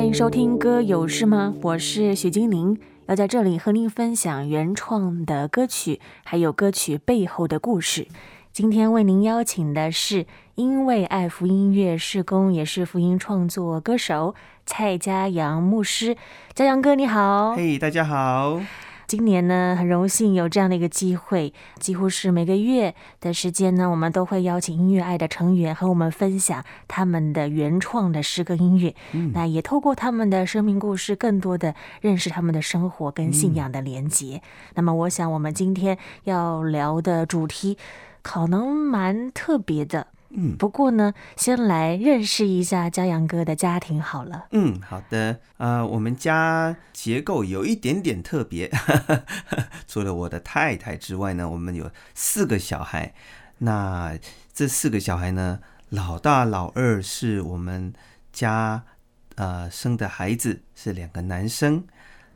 欢迎收听《歌有事吗》，我是许金玲，要在这里和您分享原创的歌曲，还有歌曲背后的故事。今天为您邀请的是因为爱福音乐事工，也是福音创作歌手蔡嘉阳牧师。嘉阳哥，你好！嘿，大家好。今年呢，很荣幸有这样的一个机会，几乎是每个月的时间呢，我们都会邀请音乐爱的成员和我们分享他们的原创的诗歌音乐。嗯，那也透过他们的生命故事，更多的认识他们的生活跟信仰的连结。嗯，那么，我想我们今天要聊的主题可能蛮特别的。嗯，不过呢，先来认识一下嘉阳哥的家庭好了。嗯，好的。呃，我们家结构有一点点特别，除了我的太太之外呢，我们有四个小孩。那这四个小孩呢，老大、老二是我们家呃生的孩子，是两个男生；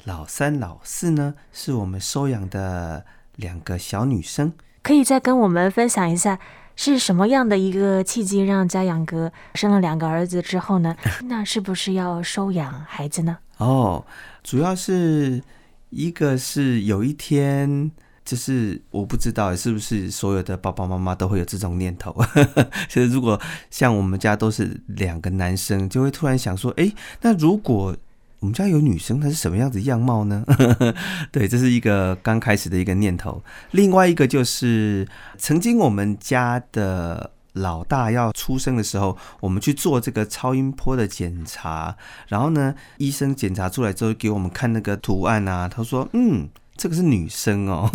老三、老四呢，是我们收养的两个小女生。可以再跟我们分享一下。是什么样的一个契机让嘉阳哥生了两个儿子之后呢？那是不是要收养孩子呢？哦，主要是一个是有一天，就是我不知道是不是所有的爸爸妈妈都会有这种念头。其实如果像我们家都是两个男生，就会突然想说，哎，那如果我们家有女生，她是什么样子样貌呢？对，这是一个刚开始的一个念头。另外一个就是，曾经我们家的老大要出生的时候，我们去做这个超音波的检查，然后呢，医生检查出来之后给我们看那个图案啊，他说：“嗯，这个是女生哦。”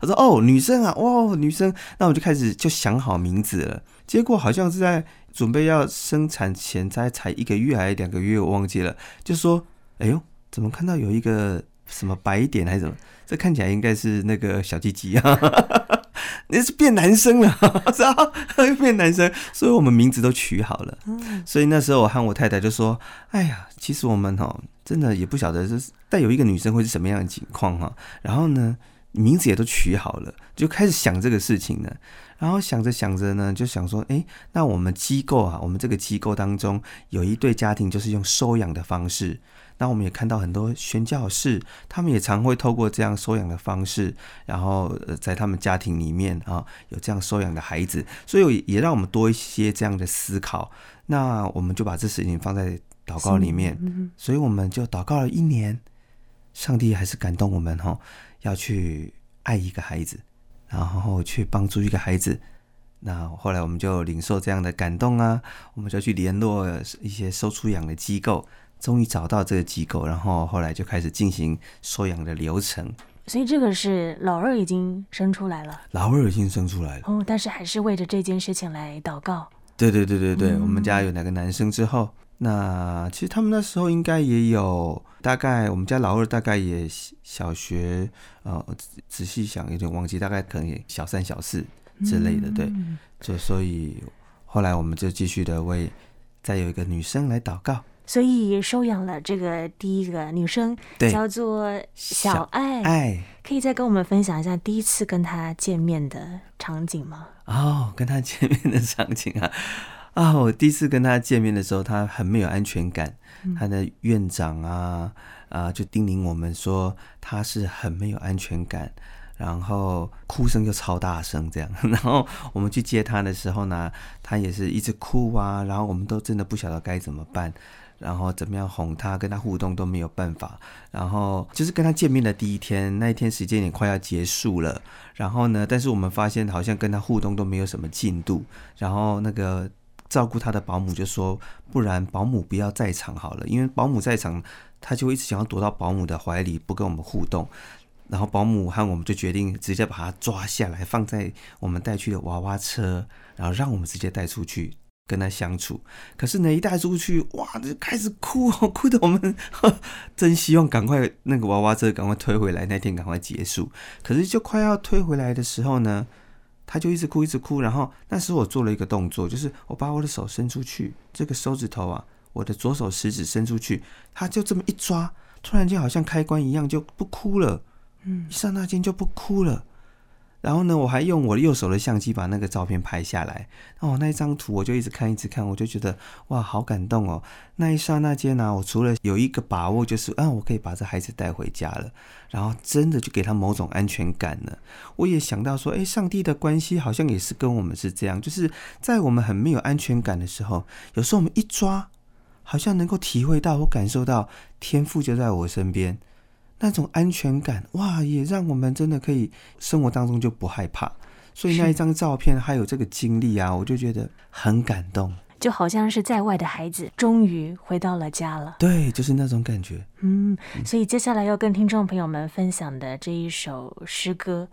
他说：“哦，女生啊，哇，女生。”那我就开始就想好名字了。结果好像是在准备要生产前，才才一个月还是两个月，我忘记了，就说。哎呦，怎么看到有一个什么白点还是什么？这看起来应该是那个小鸡鸡啊，那是变男生了，是啊，又变男生，所以我们名字都取好了。所以那时候我和我太太就说：“哎呀，其实我们哈真的也不晓得，就是带有一个女生会是什么样的情况哈。”然后呢，名字也都取好了，就开始想这个事情了。然后想着想着呢，就想说：“哎，那我们机构啊，我们这个机构当中有一对家庭，就是用收养的方式。”那我们也看到很多宣教士，他们也常会透过这样收养的方式，然后在他们家庭里面啊，有这样收养的孩子，所以也让我们多一些这样的思考。那我们就把这事情放在祷告里面，所以我们就祷告了一年，上帝还是感动我们哈，要去爱一个孩子，然后去帮助一个孩子。那后来我们就领受这样的感动啊，我们就去联络一些收出养的机构。终于找到这个机构，然后后来就开始进行收养的流程。所以这个是老二已经生出来了，老二已经生出来了。哦，但是还是为着这件事情来祷告。对对对对对，嗯、我们家有两个男生之后，那其实他们那时候应该也有大概，我们家老二大概也小学，呃，仔细想有点忘记，大概可能也小三小四之类的，嗯、对。就所以后来我们就继续的为再有一个女生来祷告。所以收养了这个第一个女生，叫做小爱。爱，可以再跟我们分享一下第一次跟她见面的场景吗？哦，跟她见面的场景啊，啊、哦，我第一次跟她见面的时候，她很没有安全感。她的院长啊啊，就叮咛我们说，她是很没有安全感，然后哭声就超大声这样。然后我们去接她的时候呢，她也是一直哭啊，然后我们都真的不晓得该怎么办。然后怎么样哄他，跟他互动都没有办法。然后就是跟他见面的第一天，那一天时间也快要结束了。然后呢，但是我们发现好像跟他互动都没有什么进度。然后那个照顾他的保姆就说：“不然保姆不要在场好了，因为保姆在场，他就一直想要躲到保姆的怀里，不跟我们互动。”然后保姆和我们就决定直接把他抓下来，放在我们带去的娃娃车，然后让我们直接带出去。跟他相处，可是呢，一带出去，哇，就开始哭哦，哭得我们 真希望赶快那个娃娃车赶快推回来，那天赶快结束。可是就快要推回来的时候呢，他就一直哭，一直哭。然后那时候我做了一个动作，就是我把我的手伸出去，这个手指头啊，我的左手食指伸出去，他就这么一抓，突然间好像开关一样就不哭了，嗯，一刹那间就不哭了。然后呢，我还用我右手的相机把那个照片拍下来。哦，那一张图我就一直看，一直看，我就觉得哇，好感动哦。那一刹那间呢，我除了有一个把握，就是啊，我可以把这孩子带回家了，然后真的就给他某种安全感了。我也想到说，诶，上帝的关系好像也是跟我们是这样，就是在我们很没有安全感的时候，有时候我们一抓，好像能够体会到或感受到天赋就在我身边。那种安全感，哇，也让我们真的可以生活当中就不害怕。所以那一张照片还有这个经历啊，我就觉得很感动，就好像是在外的孩子终于回到了家了。对，就是那种感觉。嗯，所以接下来要跟听众朋友们分享的这一首诗歌，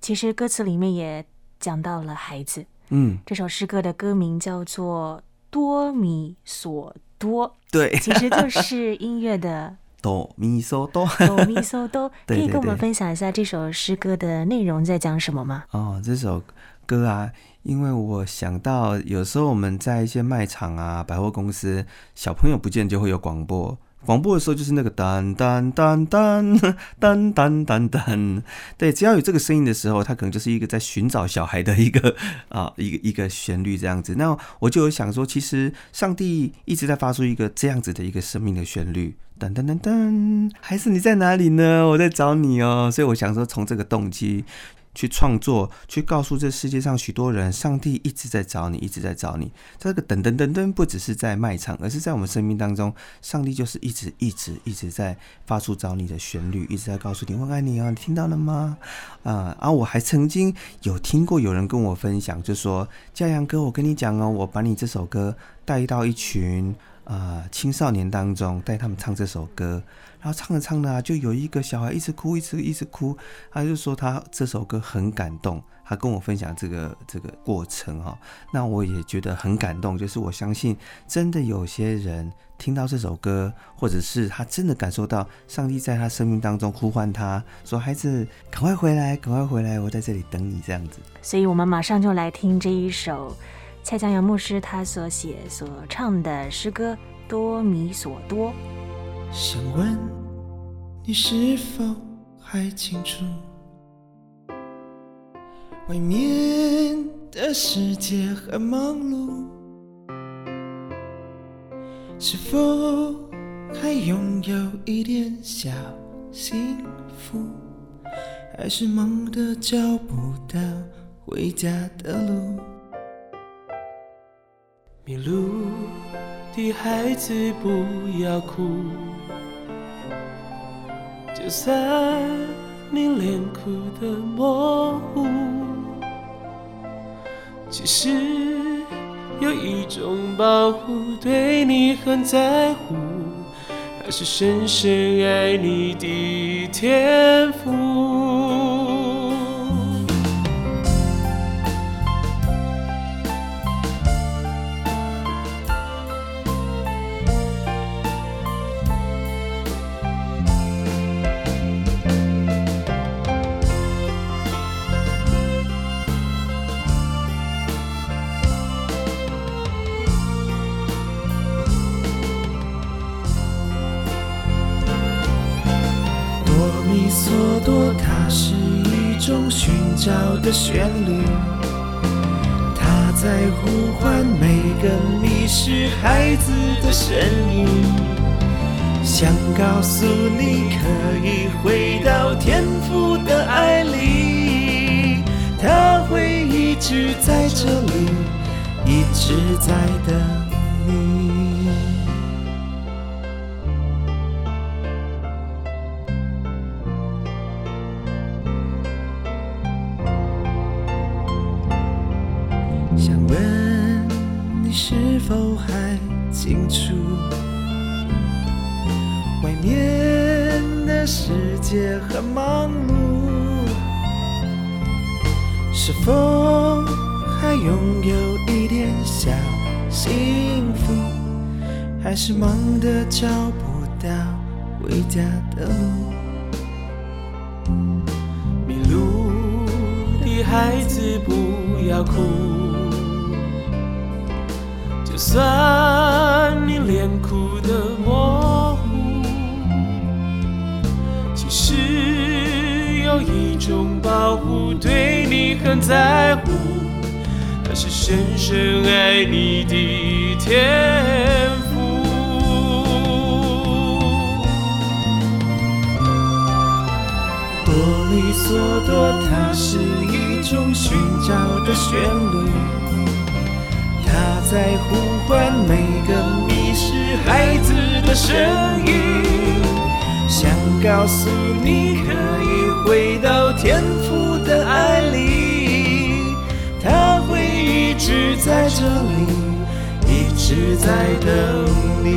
其实歌词里面也讲到了孩子。嗯，这首诗歌的歌名叫做《多米索多》，对，其实就是音乐的。哆咪嗦哆，哆咪嗦哆，可以跟我们分享一下这首诗歌的内容在讲什么吗？哦，这首歌啊，因为我想到有时候我们在一些卖场啊、百货公司，小朋友不见就会有广播。广播的时候就是那个噔噔噔噔噔噔噔噔，对，只要有这个声音的时候，它可能就是一个在寻找小孩的一个 啊一个一个旋律这样子。那我就有想说，其实上帝一直在发出一个这样子的一个生命的旋律，噔噔噔噔，孩子你在哪里呢？我在找你哦。所以我想说，从这个动机。去创作，去告诉这世界上许多人，上帝一直在找你，一直在找你。这个噔噔噔噔，不只是在卖场，而是在我们生命当中，上帝就是一直一直一直在发出找你的旋律，一直在告诉你我爱你啊，你听到了吗？啊，啊，我还曾经有听过有人跟我分享，就说嘉阳哥，我跟你讲哦，我把你这首歌带到一群、呃、青少年当中，带他们唱这首歌。然后唱着唱着啊，就有一个小孩一直哭，一直一直哭。他就说他这首歌很感动，他跟我分享这个这个过程哈。那我也觉得很感动，就是我相信真的有些人听到这首歌，或者是他真的感受到上帝在他生命当中呼唤他说：“孩子，赶快回来，赶快回来，我在这里等你。”这样子。所以我们马上就来听这一首蔡江阳牧师他所写所唱的诗歌《多米索多》。想问你是否还清楚，外面的世界很忙碌，是否还拥有一点小幸福，还是忙得找不到回家的路？迷路的孩子不要哭。就算你脸哭得模糊，其实有一种保护对你很在乎，还是深深爱你的天赋。找的旋律，它在呼唤每个迷失孩子的声音，想告诉你可以回到天父的爱里，他会一直在这里，一直在等你。否还清楚？外面的世界很忙碌，是否还拥有一点小幸福？还是忙得找不到回家的路？迷路的孩子不要哭，就算你脸哭得模糊。其实有一种保护，对你很在乎，那是深深爱你的天赋。哆咪嗦哆，它是一种寻找的旋律，他在呼唤每个迷失孩子的声音。想告诉你，可以回到天父的爱里，他会一直在这里，一直在等你。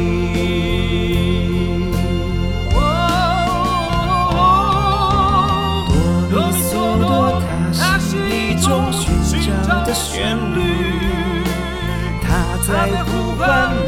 哆咪嗦，它是一种寻找的旋律，在呼唤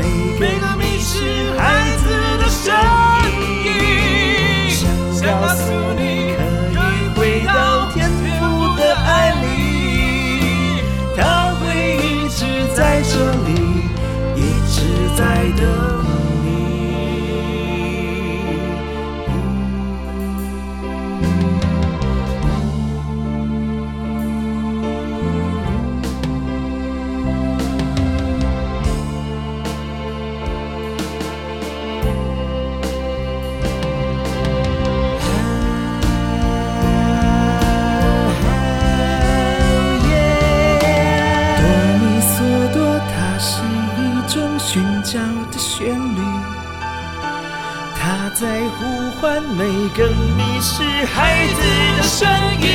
每个迷失孩子的声音，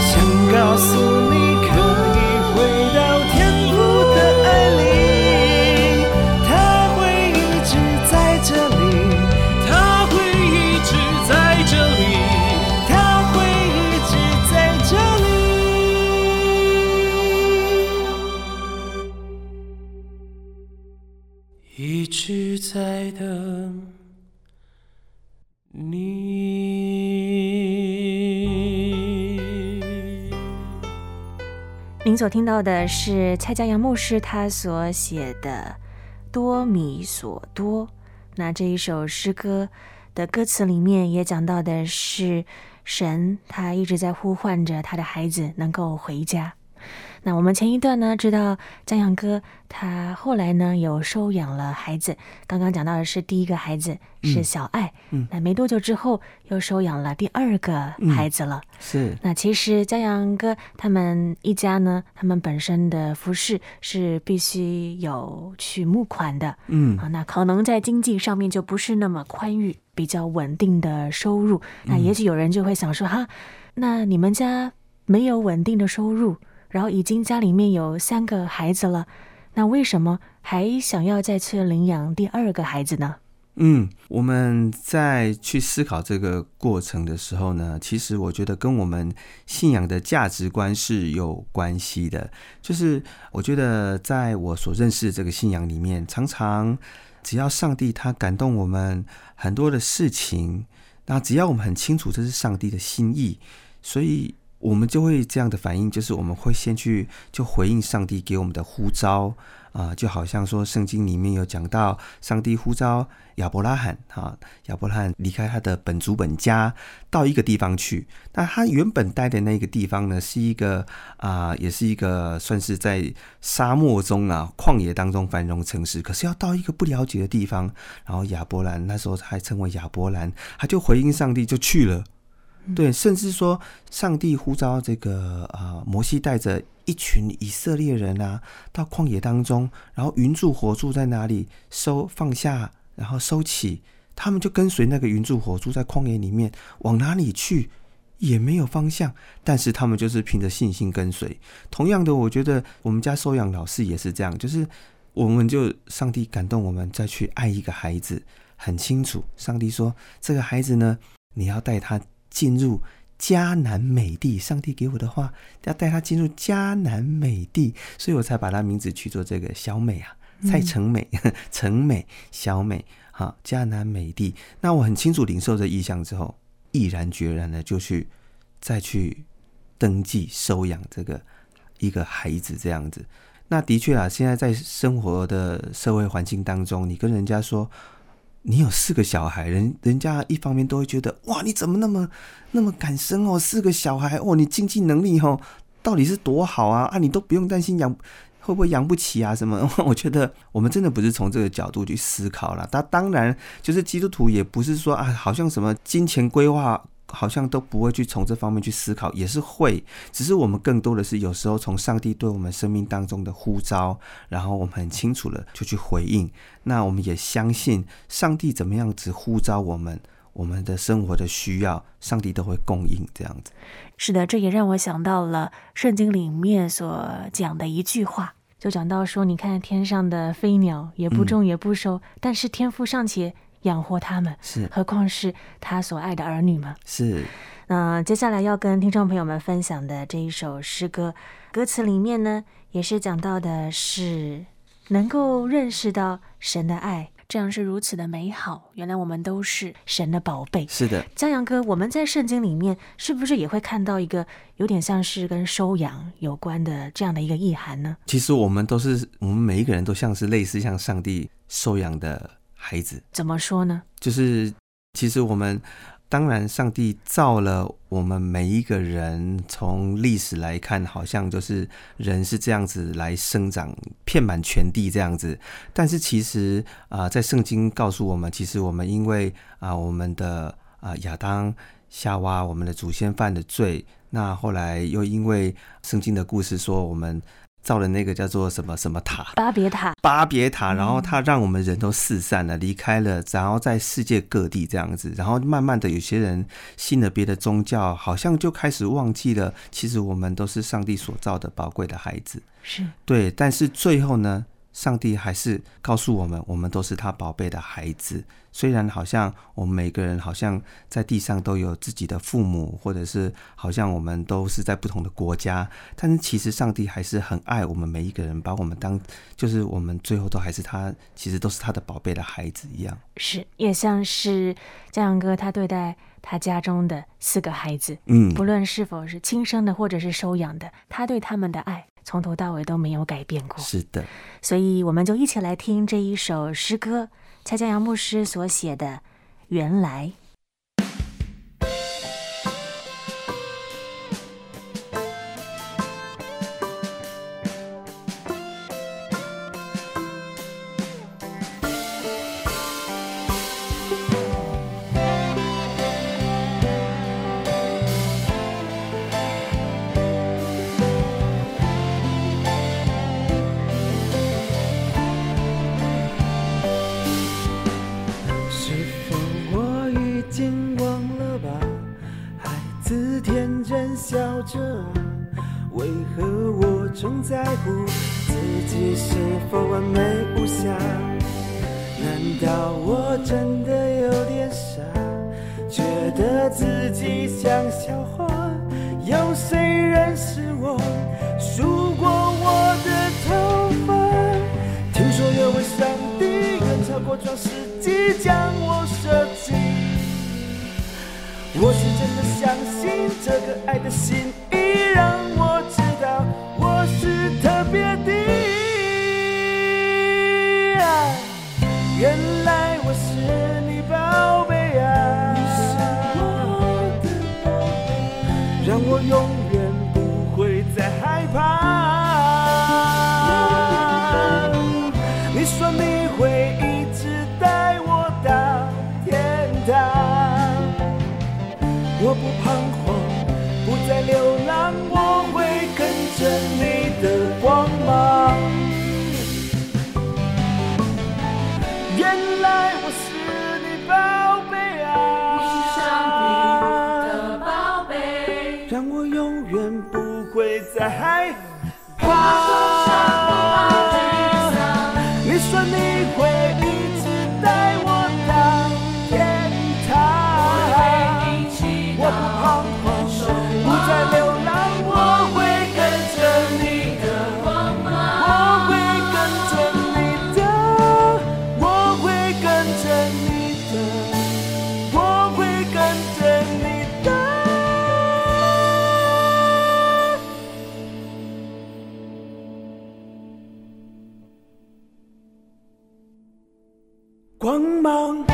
想告诉您所听到的是蔡家阳牧师他所写的《多米索多》。那这一首诗歌的歌词里面也讲到的是神，他一直在呼唤着他的孩子能够回家。那我们前一段呢，知道江阳哥他后来呢有收养了孩子，刚刚讲到的是第一个孩子是小爱，嗯，那没多久之后又收养了第二个孩子了，嗯、是。那其实江阳哥他们一家呢，他们本身的服饰是必须有去募款的，嗯，啊，那可能在经济上面就不是那么宽裕，比较稳定的收入，那也许有人就会想说哈，那你们家没有稳定的收入。然后已经家里面有三个孩子了，那为什么还想要再去领养第二个孩子呢？嗯，我们在去思考这个过程的时候呢，其实我觉得跟我们信仰的价值观是有关系的。就是我觉得在我所认识的这个信仰里面，常常只要上帝他感动我们很多的事情，那只要我们很清楚这是上帝的心意，所以。我们就会这样的反应，就是我们会先去就回应上帝给我们的呼召啊，就好像说圣经里面有讲到，上帝呼召亚伯拉罕啊，亚伯拉罕离开他的本族本家到一个地方去。那他原本待的那个地方呢，是一个啊，也是一个算是在沙漠中啊，旷野当中繁荣城市。可是要到一个不了解的地方，然后亚伯兰那时候还称为亚伯兰，他就回应上帝就去了。对，甚至说，上帝呼召这个啊、呃，摩西带着一群以色列人啊，到旷野当中，然后云柱火柱在哪里收放下，然后收起，他们就跟随那个云柱火柱在旷野里面往哪里去，也没有方向，但是他们就是凭着信心跟随。同样的，我觉得我们家收养老师也是这样，就是我们就上帝感动我们再去爱一个孩子，很清楚，上帝说这个孩子呢，你要带他。进入迦南美地，上帝给我的话，要带他进入迦南美地，所以我才把他名字取做这个小美啊，蔡成美、成美、小美，哈，迦南美地。那我很清楚领受这意向之后，毅然决然的就去再去登记收养这个一个孩子，这样子。那的确啊，现在在生活的社会环境当中，你跟人家说你有四个小孩，人人家一方面都会觉得哇，你怎么那么那么敢生哦？四个小孩哦，你经济能力哦，到底是多好啊？啊，你都不用担心养会不会养不起啊？什么？我觉得我们真的不是从这个角度去思考了。他当然就是基督徒，也不是说啊，好像什么金钱规划。好像都不会去从这方面去思考，也是会，只是我们更多的是有时候从上帝对我们生命当中的呼召，然后我们很清楚了就去回应。那我们也相信上帝怎么样子呼召我们，我们的生活的需要，上帝都会供应这样子。是的，这也让我想到了圣经里面所讲的一句话，就讲到说，你看天上的飞鸟也不种也不收，但是天父尚且。养活他们，是，何况是他所爱的儿女们。是，那接下来要跟听众朋友们分享的这一首诗歌，歌词里面呢，也是讲到的是能够认识到神的爱，这样是如此的美好。原来我们都是神的宝贝。是的，江阳哥，我们在圣经里面是不是也会看到一个有点像是跟收养有关的这样的一个意涵呢？其实我们都是，我们每一个人都像是类似像上帝收养的。孩子怎么说呢？就是其实我们当然，上帝造了我们每一个人，从历史来看，好像就是人是这样子来生长，遍满全地这样子。但是其实啊、呃，在圣经告诉我们，其实我们因为啊、呃，我们的啊、呃、亚当夏娃，我们的祖先犯的罪，那后来又因为圣经的故事说我们。造了那个叫做什么什么塔，巴别塔，巴别塔，然后他让我们人都四散了，离开了，然后在世界各地这样子，然后慢慢的有些人信了别的宗教，好像就开始忘记了，其实我们都是上帝所造的宝贵的孩子，是。对，但是最后呢，上帝还是告诉我们，我们都是他宝贝的孩子。虽然好像我们每个人好像在地上都有自己的父母，或者是好像我们都是在不同的国家，但是其实上帝还是很爱我们每一个人，把我们当就是我们最后都还是他，其实都是他的宝贝的孩子一样。是，也像是江阳哥他对待他家中的四个孩子，嗯，不论是否是亲生的或者是收养的，他对他们的爱。从头到尾都没有改变过。是的，所以我们就一起来听这一首诗歌，蔡嘉扬牧师所写的《原来》。at the Bien 光芒。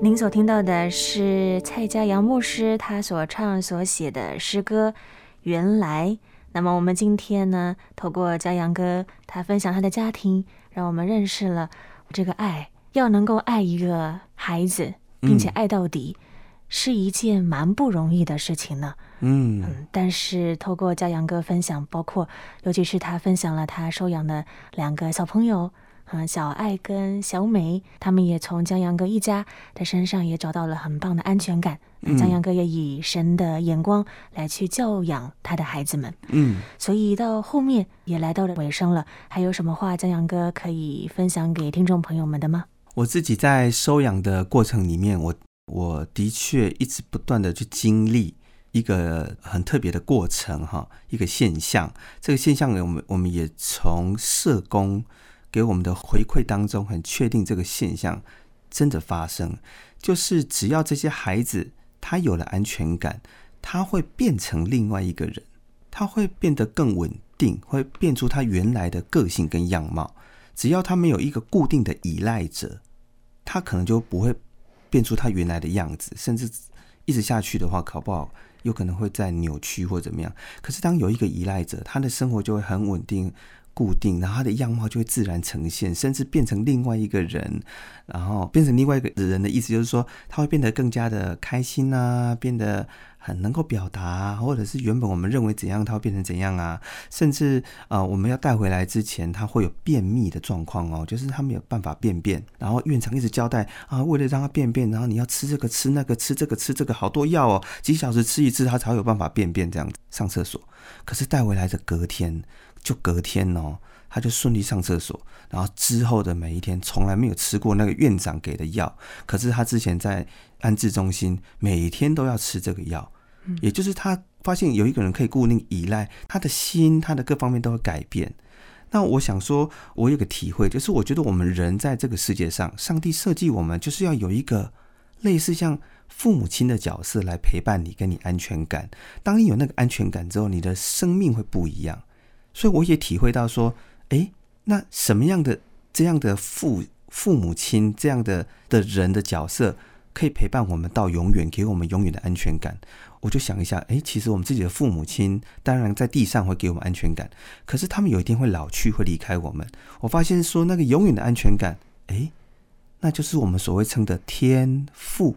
您所听到的是蔡家杨牧师他所唱所写的诗歌。原来》。那么我们今天呢，透过嘉阳哥他分享他的家庭，让我们认识了这个爱，要能够爱一个孩子，并且爱到底，嗯、是一件蛮不容易的事情呢。嗯，嗯，但是透过嘉阳哥分享，包括尤其是他分享了他收养的两个小朋友。嗯，小爱跟小美，他们也从江阳哥一家的身上也找到了很棒的安全感。嗯，江阳哥也以神的眼光来去教养他的孩子们。嗯，所以到后面也来到了尾声了，还有什么话江阳哥可以分享给听众朋友们的吗？我自己在收养的过程里面，我我的确一直不断的去经历一个很特别的过程哈，一个现象。这个现象呢，我们我们也从社工。给我们的回馈当中，很确定这个现象真的发生，就是只要这些孩子他有了安全感，他会变成另外一个人，他会变得更稳定，会变出他原来的个性跟样貌。只要他没有一个固定的依赖者，他可能就不会变出他原来的样子，甚至一直下去的话，搞不好有可能会再扭曲或怎么样。可是当有一个依赖者，他的生活就会很稳定。固定，然后他的样貌就会自然呈现，甚至变成另外一个人。然后变成另外一个人的意思就是说，他会变得更加的开心啊，变得很能够表达，或者是原本我们认为怎样，它会变成怎样啊。甚至啊、我们要带回来之前，它会有便秘的状况哦，就是他没有办法便便。然后院长一直交代啊，为了让他便便，然后你要吃这个吃那个吃这个吃这个好多药哦，几小时吃一次，他才会有办法便便这样子上厕所。可是带回来的隔天。就隔天哦，他就顺利上厕所，然后之后的每一天从来没有吃过那个院长给的药，可是他之前在安置中心每天都要吃这个药，也就是他发现有一个人可以固定依赖，他的心，他的各方面都会改变。那我想说，我有个体会，就是我觉得我们人在这个世界上，上帝设计我们就是要有一个类似像父母亲的角色来陪伴你，给你安全感。当你有那个安全感之后，你的生命会不一样。所以我也体会到说，诶，那什么样的这样的父父母亲这样的的人的角色，可以陪伴我们到永远，给我们永远的安全感？我就想一下，诶，其实我们自己的父母亲，当然在地上会给我们安全感，可是他们有一天会老去，会离开我们。我发现说，那个永远的安全感，诶，那就是我们所谓称的天父。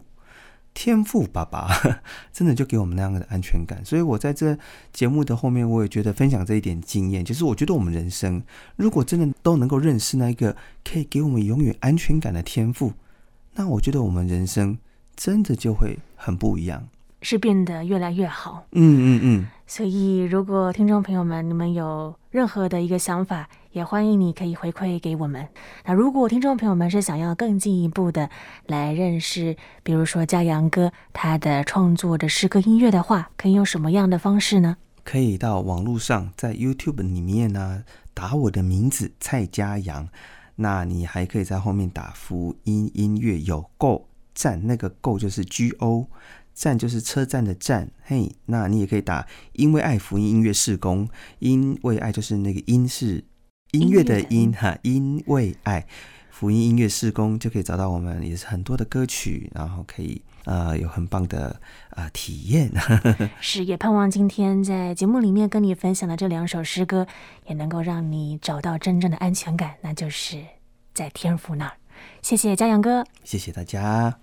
天赋爸爸 真的就给我们那样的安全感，所以我在这节目的后面，我也觉得分享这一点经验，就是我觉得我们人生如果真的都能够认识那一个可以给我们永远安全感的天赋，那我觉得我们人生真的就会很不一样，是变得越来越好。嗯嗯嗯。所以，如果听众朋友们你们有任何的一个想法，也欢迎你可以回馈给我们。那如果听众朋友们是想要更进一步的来认识，比如说嘉阳哥他的创作的诗歌音乐的话，可以用什么样的方式呢？可以到网络上，在 YouTube 里面呢，打我的名字蔡嘉阳。那你还可以在后面打福音音乐有够赞，那个够就是 G O。站就是车站的站，嘿，那你也可以打“因为爱福音音乐事工”，因为爱就是那个音是音乐的音哈，因为爱福音音乐事工就可以找到我们，也是很多的歌曲，然后可以呃有很棒的啊、呃、体验。是，也盼望今天在节目里面跟你分享的这两首诗歌，也能够让你找到真正的安全感，那就是在天父那儿。谢谢嘉阳哥，谢谢大家。